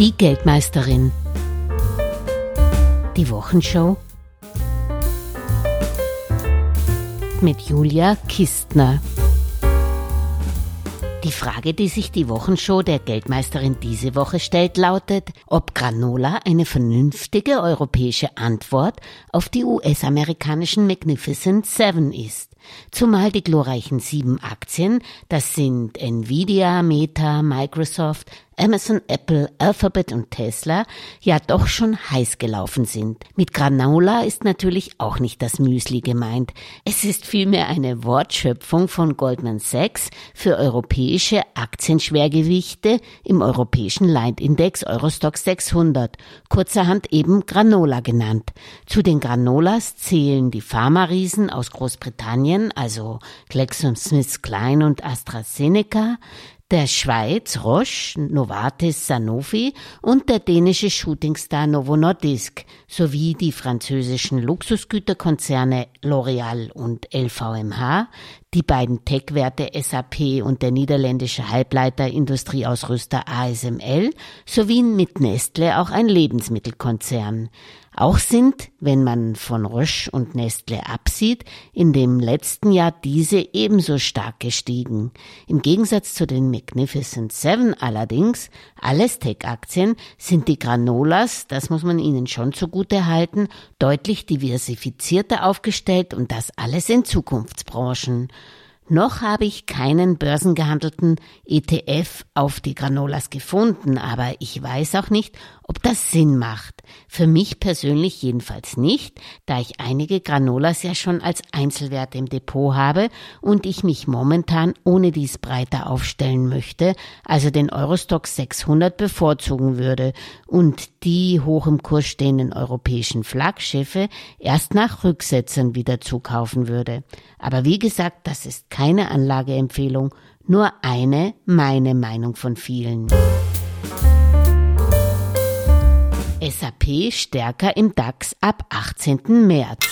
Die Geldmeisterin. Die Wochenshow mit Julia Kistner. Die Frage, die sich die Wochenshow der Geldmeisterin diese Woche stellt, lautet, ob Granola eine vernünftige europäische Antwort auf die US-amerikanischen Magnificent Seven ist. Zumal die glorreichen sieben Aktien, das sind Nvidia, Meta, Microsoft, Amazon, Apple, Alphabet und Tesla ja doch schon heiß gelaufen sind. Mit Granola ist natürlich auch nicht das Müsli gemeint. Es ist vielmehr eine Wortschöpfung von Goldman Sachs für europäische Aktienschwergewichte im europäischen Leitindex Eurostock 600, kurzerhand eben Granola genannt. Zu den Granolas zählen die Pharma-Riesen aus Großbritannien, also GlaxoSmithKline und AstraZeneca, der Schweiz Roche, Novartis Sanofi und der dänische Shootingstar Novo Nordisk sowie die französischen Luxusgüterkonzerne L'Oréal und LVMH, die beiden Tech-Werte SAP und der niederländische Halbleiterindustrieausrüster ASML sowie mit Nestle auch ein Lebensmittelkonzern. Auch sind, wenn man von Roche und Nestle absieht, in dem letzten Jahr diese ebenso stark gestiegen. Im Gegensatz zu den Magnificent Seven allerdings, alles Tech-Aktien, sind die Granolas, das muss man ihnen schon zugute halten, deutlich diversifizierter aufgestellt und das alles in Zukunftsbranchen. Noch habe ich keinen börsengehandelten ETF auf die Granolas gefunden, aber ich weiß auch nicht, ob das Sinn macht. Für mich persönlich jedenfalls nicht, da ich einige Granolas ja schon als Einzelwerte im Depot habe und ich mich momentan ohne dies breiter aufstellen möchte, also den Eurostock 600 bevorzugen würde und die hoch im Kurs stehenden europäischen Flaggschiffe erst nach Rücksetzern wieder zukaufen würde. Aber wie gesagt, das ist keine Anlageempfehlung, nur eine meine Meinung von vielen. SAP stärker im DAX ab 18. März.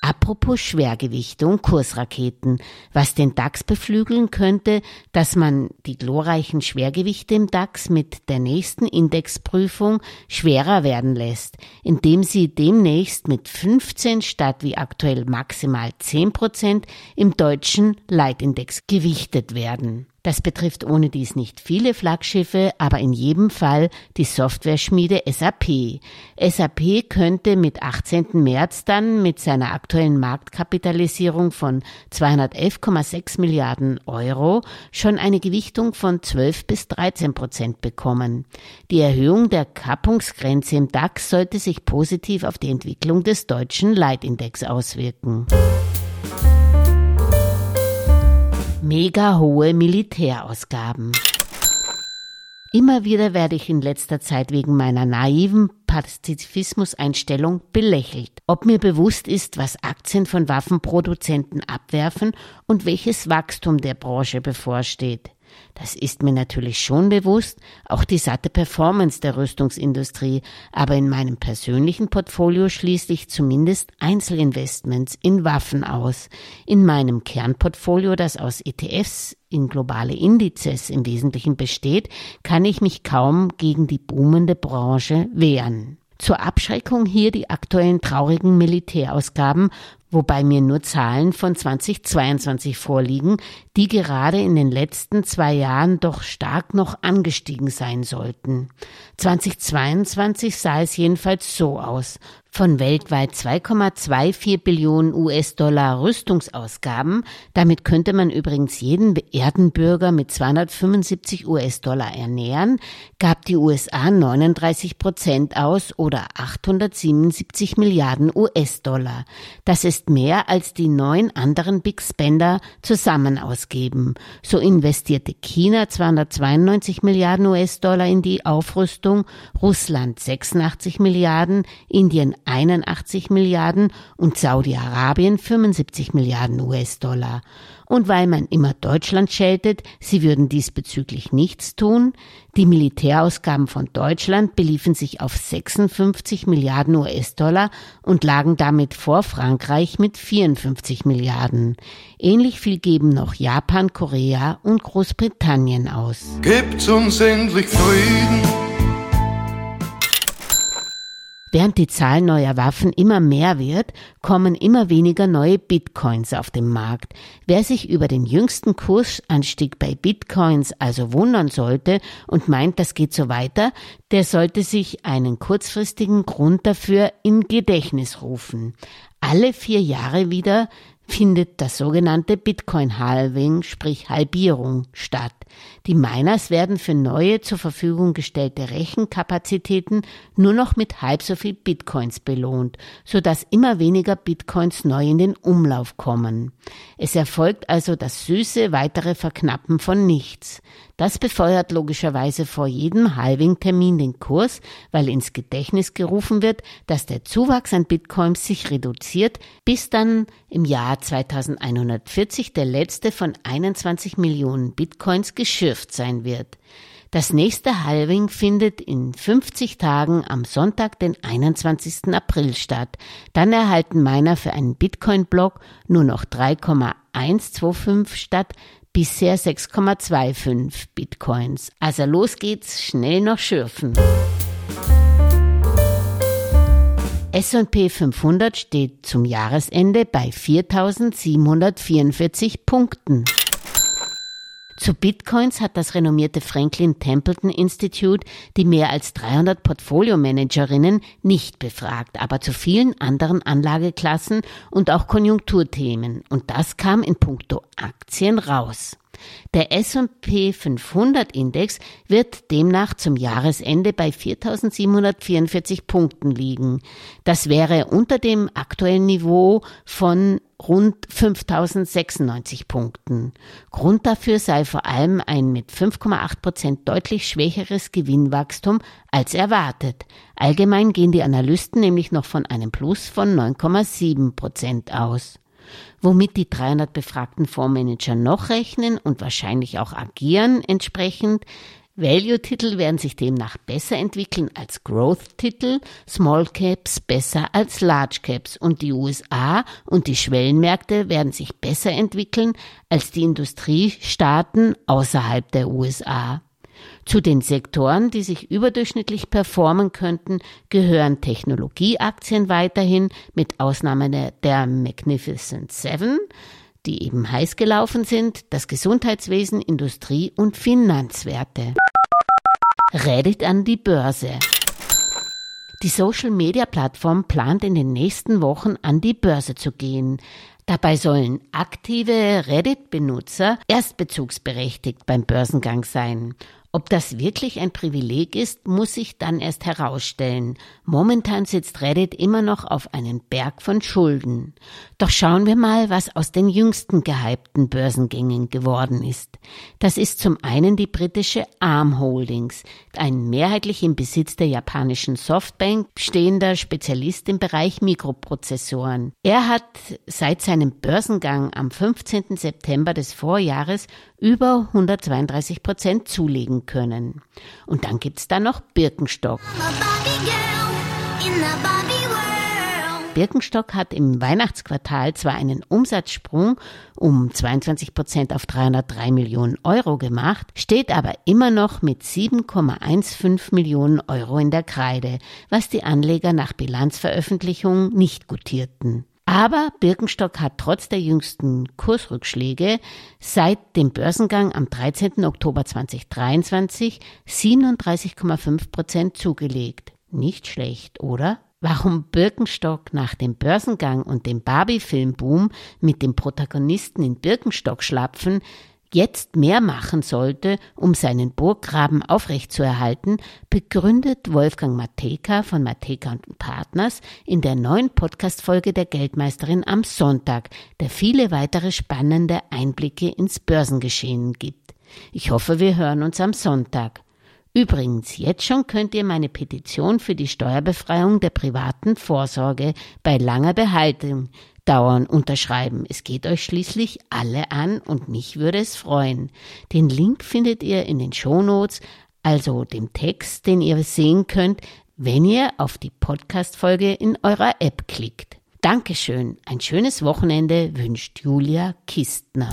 Apropos Schwergewichte und Kursraketen, was den DAX beflügeln könnte, dass man die glorreichen Schwergewichte im DAX mit der nächsten Indexprüfung schwerer werden lässt, indem sie demnächst mit 15 statt wie aktuell maximal 10 Prozent im deutschen Leitindex gewichtet werden. Das betrifft ohne dies nicht viele Flaggschiffe, aber in jedem Fall die Softwareschmiede SAP. SAP könnte mit 18. März dann mit seiner aktuellen Marktkapitalisierung von 211,6 Milliarden Euro schon eine Gewichtung von 12 bis 13 Prozent bekommen. Die Erhöhung der Kappungsgrenze im DAX sollte sich positiv auf die Entwicklung des deutschen Leitindex auswirken mega hohe Militärausgaben. Immer wieder werde ich in letzter Zeit wegen meiner naiven Pazifismus-Einstellung belächelt. Ob mir bewusst ist, was Aktien von Waffenproduzenten abwerfen und welches Wachstum der Branche bevorsteht. Das ist mir natürlich schon bewusst, auch die satte Performance der Rüstungsindustrie, aber in meinem persönlichen Portfolio schließe ich zumindest Einzelinvestments in Waffen aus. In meinem Kernportfolio, das aus ETFs in globale Indizes im Wesentlichen besteht, kann ich mich kaum gegen die boomende Branche wehren. Zur Abschreckung hier die aktuellen traurigen Militärausgaben, wobei mir nur Zahlen von 2022 vorliegen, die gerade in den letzten zwei Jahren doch stark noch angestiegen sein sollten. 2022 sah es jedenfalls so aus von weltweit 2,24 Billionen US-Dollar Rüstungsausgaben, damit könnte man übrigens jeden Erdenbürger mit 275 US-Dollar ernähren, gab die USA 39 Prozent aus oder 877 Milliarden US-Dollar. Das ist mehr als die neun anderen Big Spender zusammen ausgeben. So investierte China 292 Milliarden US-Dollar in die Aufrüstung, Russland 86 Milliarden, Indien 81 Milliarden und Saudi-Arabien 75 Milliarden US-Dollar. Und weil man immer Deutschland scheltet, sie würden diesbezüglich nichts tun, die Militärausgaben von Deutschland beliefen sich auf 56 Milliarden US-Dollar und lagen damit vor Frankreich mit 54 Milliarden. Ähnlich viel geben noch Japan, Korea und Großbritannien aus. Gibt's uns endlich Frieden? Während die Zahl neuer Waffen immer mehr wird, kommen immer weniger neue Bitcoins auf den Markt. Wer sich über den jüngsten Kursanstieg bei Bitcoins also wundern sollte und meint, das geht so weiter, der sollte sich einen kurzfristigen Grund dafür in Gedächtnis rufen. Alle vier Jahre wieder findet das sogenannte Bitcoin-Halving, sprich Halbierung, statt. Die Miners werden für neue zur Verfügung gestellte Rechenkapazitäten nur noch mit halb so viel Bitcoins belohnt, sodass immer weniger Bitcoins neu in den Umlauf kommen. Es erfolgt also das süße weitere Verknappen von nichts. Das befeuert logischerweise vor jedem Halving-Termin den Kurs, weil ins Gedächtnis gerufen wird, dass der Zuwachs an Bitcoins sich reduziert, bis dann im Jahr 2140 der letzte von 21 Millionen Bitcoins geschürft sein wird. Das nächste Halving findet in 50 Tagen am Sonntag, den 21. April statt. Dann erhalten Miner für einen Bitcoin-Block nur noch 3,125 statt bisher 6,25 Bitcoins. Also los geht's, schnell noch schürfen. S&P 500 steht zum Jahresende bei 4.744 Punkten. Zu Bitcoins hat das renommierte Franklin Templeton Institute die mehr als 300 Portfolio-Managerinnen nicht befragt, aber zu vielen anderen Anlageklassen und auch Konjunkturthemen. Und das kam in puncto Aktien raus. Der S&P 500 Index wird demnach zum Jahresende bei 4744 Punkten liegen. Das wäre unter dem aktuellen Niveau von rund 5096 Punkten. Grund dafür sei vor allem ein mit 5,8 Prozent deutlich schwächeres Gewinnwachstum als erwartet. Allgemein gehen die Analysten nämlich noch von einem Plus von 9,7 Prozent aus womit die 300 befragten Fondsmanager noch rechnen und wahrscheinlich auch agieren entsprechend. Value-Titel werden sich demnach besser entwickeln als Growth-Titel, Small Caps besser als Large Caps und die USA und die Schwellenmärkte werden sich besser entwickeln als die Industriestaaten außerhalb der USA. Zu den Sektoren, die sich überdurchschnittlich performen könnten, gehören Technologieaktien weiterhin, mit Ausnahme der Magnificent Seven, die eben heiß gelaufen sind, das Gesundheitswesen, Industrie und Finanzwerte. Reddit an die Börse. Die Social-Media-Plattform plant in den nächsten Wochen an die Börse zu gehen. Dabei sollen aktive Reddit-Benutzer erstbezugsberechtigt beim Börsengang sein. Ob das wirklich ein Privileg ist, muss sich dann erst herausstellen. Momentan sitzt Reddit immer noch auf einem Berg von Schulden. Doch schauen wir mal, was aus den jüngsten gehypten Börsengängen geworden ist. Das ist zum einen die britische Arm Holdings, ein mehrheitlich im Besitz der japanischen Softbank stehender Spezialist im Bereich Mikroprozessoren. Er hat seit seinem Börsengang am 15. September des Vorjahres über 132 Prozent zulegen können. Und dann gibt's da noch Birkenstock. Birkenstock hat im Weihnachtsquartal zwar einen Umsatzsprung um 22 Prozent auf 303 Millionen Euro gemacht, steht aber immer noch mit 7,15 Millionen Euro in der Kreide, was die Anleger nach Bilanzveröffentlichung nicht gutierten. Aber Birkenstock hat trotz der jüngsten Kursrückschläge seit dem Börsengang am 13. Oktober 2023 37,5 Prozent zugelegt. Nicht schlecht, oder? Warum Birkenstock nach dem Börsengang und dem Barbie-Filmboom mit dem Protagonisten in Birkenstock schlapfen, jetzt mehr machen sollte, um seinen Burggraben aufrechtzuerhalten, begründet Wolfgang Mateka von Mateka und Partners in der neuen Podcast-Folge der Geldmeisterin am Sonntag, der viele weitere spannende Einblicke ins Börsengeschehen gibt. Ich hoffe, wir hören uns am Sonntag. Übrigens, jetzt schon könnt ihr meine Petition für die Steuerbefreiung der privaten Vorsorge bei langer Behaltung dauern unterschreiben. Es geht euch schließlich alle an und mich würde es freuen. Den Link findet ihr in den Shownotes, also dem Text, den ihr sehen könnt, wenn ihr auf die Podcast-Folge in eurer App klickt. Dankeschön. Ein schönes Wochenende wünscht Julia Kistner.